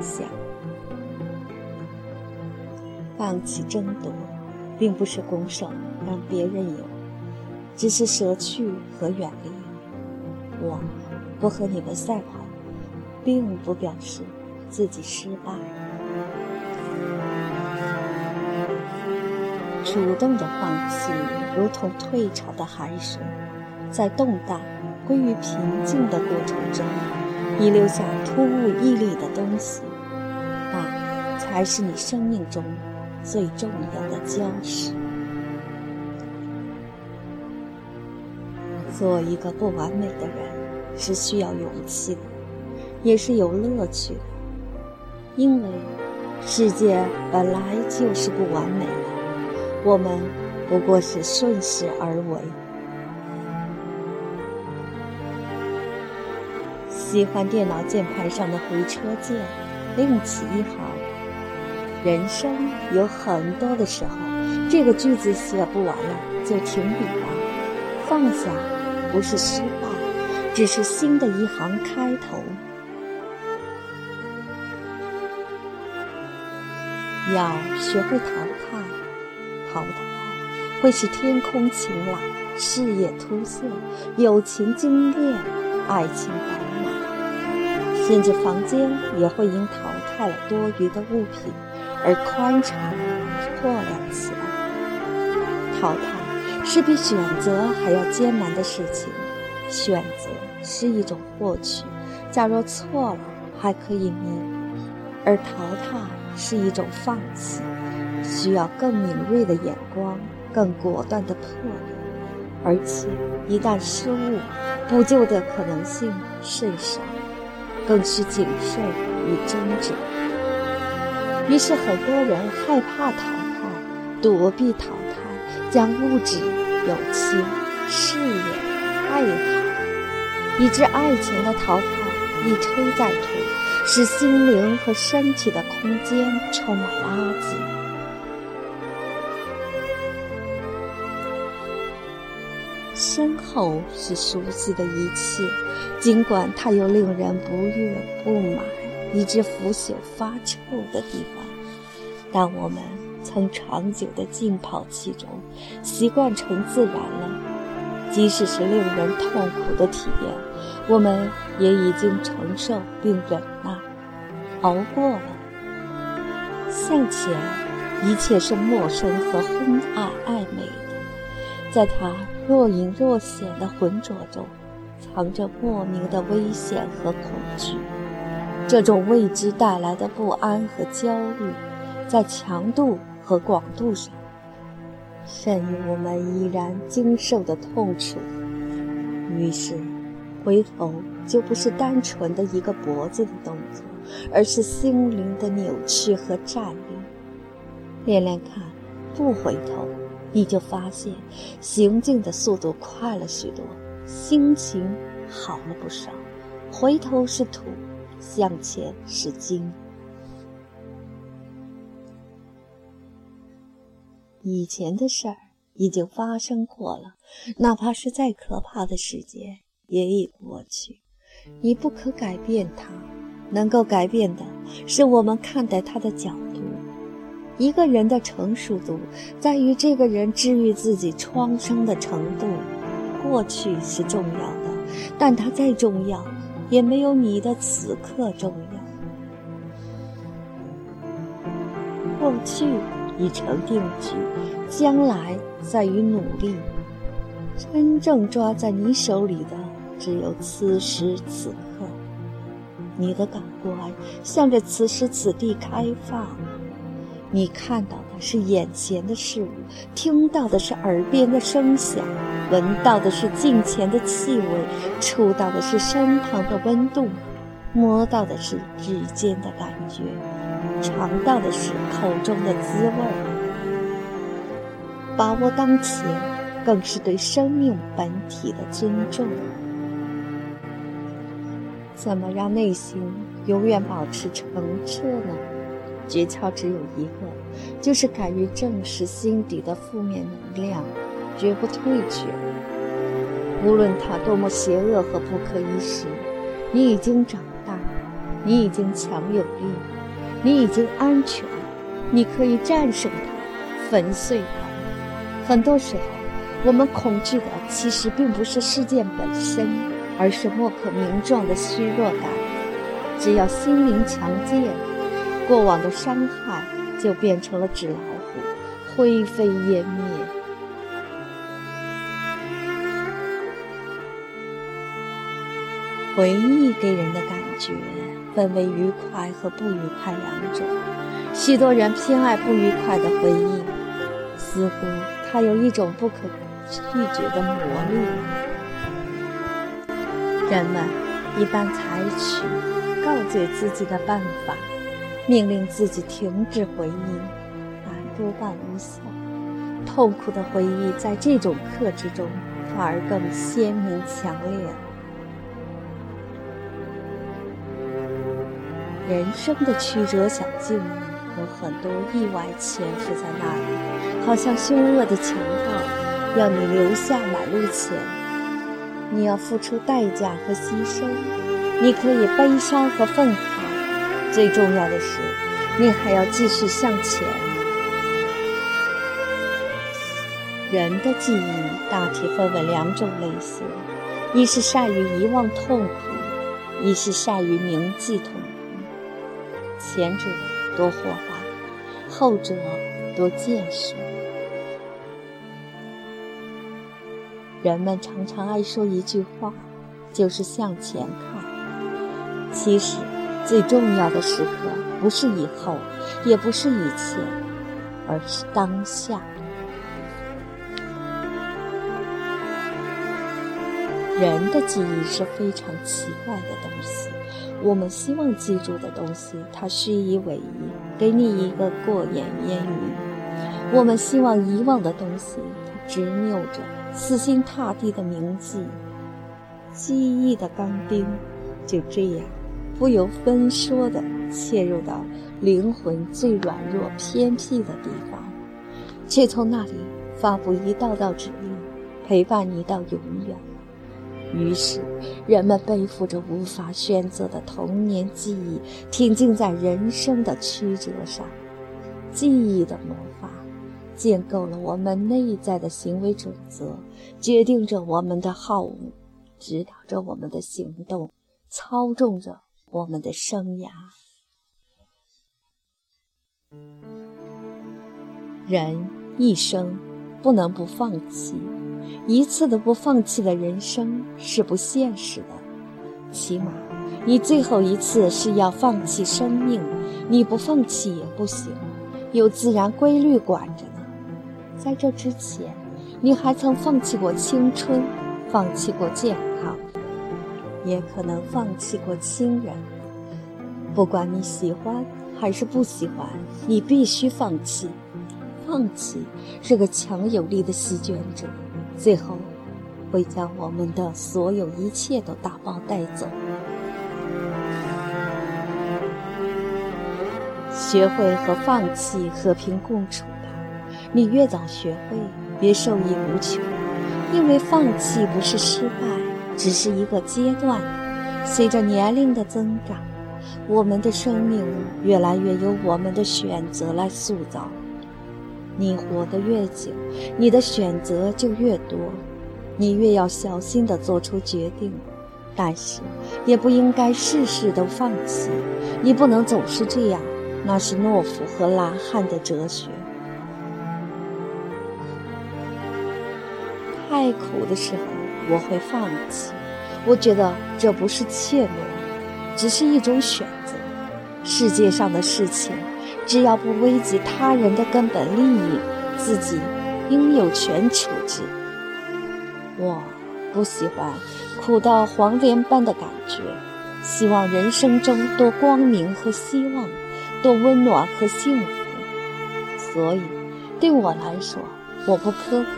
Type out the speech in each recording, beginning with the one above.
下，放弃争夺，并不是拱手让别人赢，只是舍去和远离。我不和你们赛跑，并不表示自己失败。主动的放弃，如同退潮的海水，在动荡归于平静的过程中，遗留下突兀屹立的东西，才是你生命中最重要的礁石。做一个不完美的人，是需要勇气的，也是有乐趣的，因为世界本来就是不完美的。我们不过是顺势而为。喜欢电脑键盘上的回车键，另起一行。人生有很多的时候，这个句子写不完了就停笔吧。放下不是失败，只是新的一行开头。要学会淘汰。淘汰会使天空晴朗，事业突现，友情精炼，爱情饱满，甚至房间也会因淘汰了多余的物品而宽敞、破亮起来。淘汰是比选择还要艰难的事情，选择是一种获取，假若错了还可以弥补，而淘汰是一种放弃。需要更敏锐的眼光，更果断的魄力，而且一旦失误，补救的可能性甚少，更需谨慎与真挚。于是，很多人害怕淘汰，躲避淘汰，将物质、友情、事业、爱好，以致爱情的淘汰一推再推，使心灵和身体的空间充满垃圾。身后是熟悉的一切，尽管它又令人不悦、不满，以致腐朽发臭的地方，但我们曾长久的浸泡其中，习惯成自然了。即使是令人痛苦的体验，我们也已经承受并忍耐，熬过了。向前，一切是陌生和昏暗暧昧的，在他。若隐若现的浑浊中，藏着莫名的危险和恐惧。这种未知带来的不安和焦虑，在强度和广度上，甚于我们依然经受的痛楚。于是，回头就不是单纯的一个脖子的动作，而是心灵的扭曲和站立。练练看，不回头。你就发现，行进的速度快了许多，心情好了不少。回头是土，向前是金。以前的事儿已经发生过了，哪怕是再可怕的时间，也已过去。你不可改变它，能够改变的是我们看待它的角度。一个人的成熟度，在于这个人治愈自己创伤的程度。过去是重要的，但它再重要，也没有你的此刻重要。过去已成定局，将来在于努力。真正抓在你手里的，只有此时此刻。你的感官向着此时此地开放。你看到的是眼前的事物，听到的是耳边的声响，闻到的是近前的气味，触到的是身旁的温度，摸到的是指尖的感觉，尝到的是口中的滋味。把握当前，更是对生命本体的尊重。怎么让内心永远保持澄澈呢？诀窍只有一个，就是敢于正视心底的负面能量，绝不退却。无论它多么邪恶和不可一世，你已经长大，你已经强有力，你已经安全，你可以战胜它，粉碎它。很多时候，我们恐惧的其实并不是事件本身，而是莫可名状的虚弱感。只要心灵强健，过往的伤害就变成了纸老虎，灰飞烟灭。回忆给人的感觉分为愉快和不愉快两种，许多人偏爱不愉快的回忆，似乎它有一种不可拒绝的魔力。人们一般采取告诫自己的办法，命令自己停止回忆，但多半无效。痛苦的回忆在这种克制中反而更鲜明强烈了。人生的曲折小径有很多意外潜伏在那里，好像凶恶的强盗，要你留下买路钱。你要付出代价和牺牲，你可以悲伤和愤慨，最重要的是，你还要继续向前。人的记忆大体分为两种类型：一是善于遗忘痛苦，一是善于铭记痛苦。前者多豁达，后者多见识。人们常常爱说一句话，就是向前看。其实，最重要的时刻不是以后，也不是以前，而是当下。人的记忆是非常奇怪的东西。我们希望记住的东西，它虚以委蛇，给你一个过眼烟云；我们希望遗忘的东西，它执拗着，死心塌地的铭记。记忆的钢钉就这样不由分说地切入到灵魂最软弱、偏僻的地方，却从那里发布一道道指令，陪伴你到永远。于是，人们背负着无法选择的童年记忆，挺进在人生的曲折上。记忆的魔法，建构了我们内在的行为准则，决定着我们的好恶，指导着我们的行动，操纵着我们的生涯。人一生不能不放弃。一次都不放弃的人生是不现实的，起码你最后一次是要放弃生命，你不放弃也不行，有自然规律管着呢。在这之前，你还曾放弃过青春，放弃过健康，也可能放弃过亲人。不管你喜欢还是不喜欢，你必须放弃。放弃是个强有力的席卷者。最后，会将我们的所有一切都打包带走。学会和放弃和平共处吧。你越早学会，越受益无穷。因为放弃不是失败，只是一个阶段。随着年龄的增长，我们的生命越来越由我们的选择来塑造。你活得越久，你的选择就越多，你越要小心地做出决定，但是也不应该事事都放弃。你不能总是这样，那是懦夫和懒汉的哲学。太苦的时候，我会放弃。我觉得这不是怯懦，只是一种选择。世界上的事情。只要不危及他人的根本利益，自己应有权处置。我不喜欢苦到黄连般的感觉，希望人生中多光明和希望，多温暖和幸福。所以，对我来说，我不苛刻。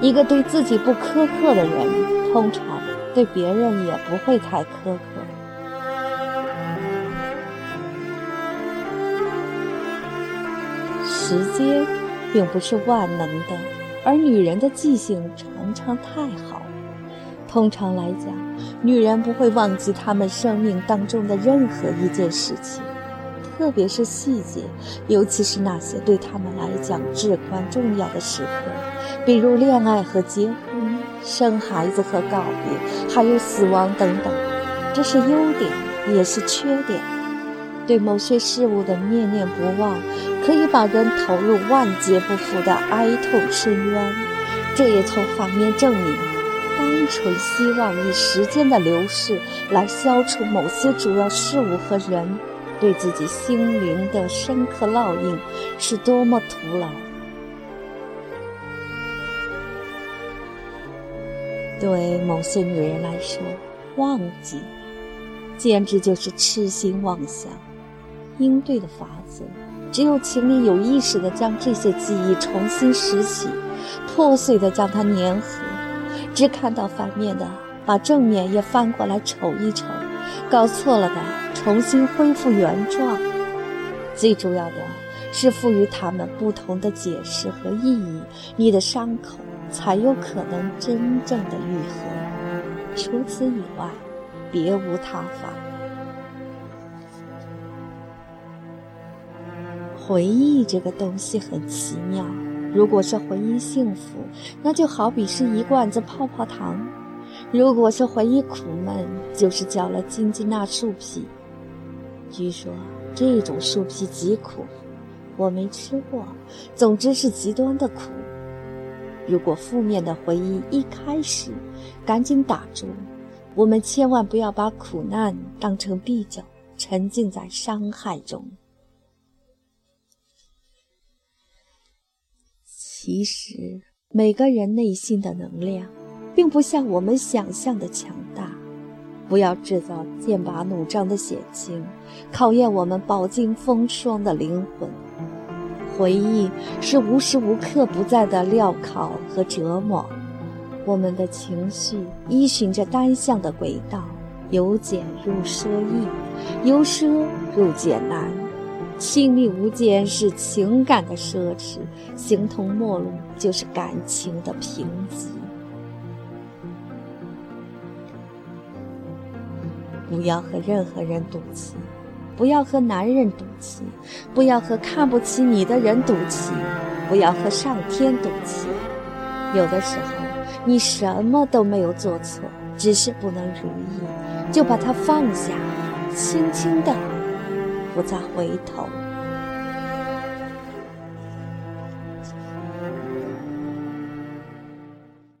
一个对自己不苛刻的人，通常对别人也不会太苛刻。时间并不是万能的，而女人的记性常常太好。通常来讲，女人不会忘记她们生命当中的任何一件事情，特别是细节，尤其是那些对他们来讲至关重要的时刻，比如恋爱和结婚、生孩子和告别，还有死亡等等。这是优点，也是缺点。对某些事物的念念不忘，可以把人投入万劫不复的哀痛深渊。这也从反面证明，单纯希望以时间的流逝来消除某些主要事物和人对自己心灵的深刻烙印，是多么徒劳。对某些女人来说，忘记简直就是痴心妄想。应对的法子，只有请你有意识地将这些记忆重新拾起，破碎地将它粘合。只看到反面的，把正面也翻过来瞅一瞅；搞错了的，重新恢复原状。最主要的是赋予他们不同的解释和意义，你的伤口才有可能真正的愈合。除此以外，别无他法。回忆这个东西很奇妙，如果是回忆幸福，那就好比是一罐子泡泡糖；如果是回忆苦闷，就是嚼了金鸡纳树皮。据说这种树皮极苦，我没吃过，总之是极端的苦。如果负面的回忆一开始，赶紧打住，我们千万不要把苦难当成必酒，沉浸在伤害中。其实，每个人内心的能量，并不像我们想象的强。不要制造剑拔弩张的险情，考验我们饱经风霜的灵魂。回忆是无时无刻不在的镣铐和折磨。我们的情绪依循着单向的轨道，由俭入奢易，由奢入俭难。亲密无间是情感的奢侈，形同陌路就是感情的贫瘠。不要和任何人赌气，不要和男人赌气，不要和看不起你的人赌气，不要和上天赌气。有的时候，你什么都没有做错，只是不能如意，就把它放下，轻轻的。不再回头。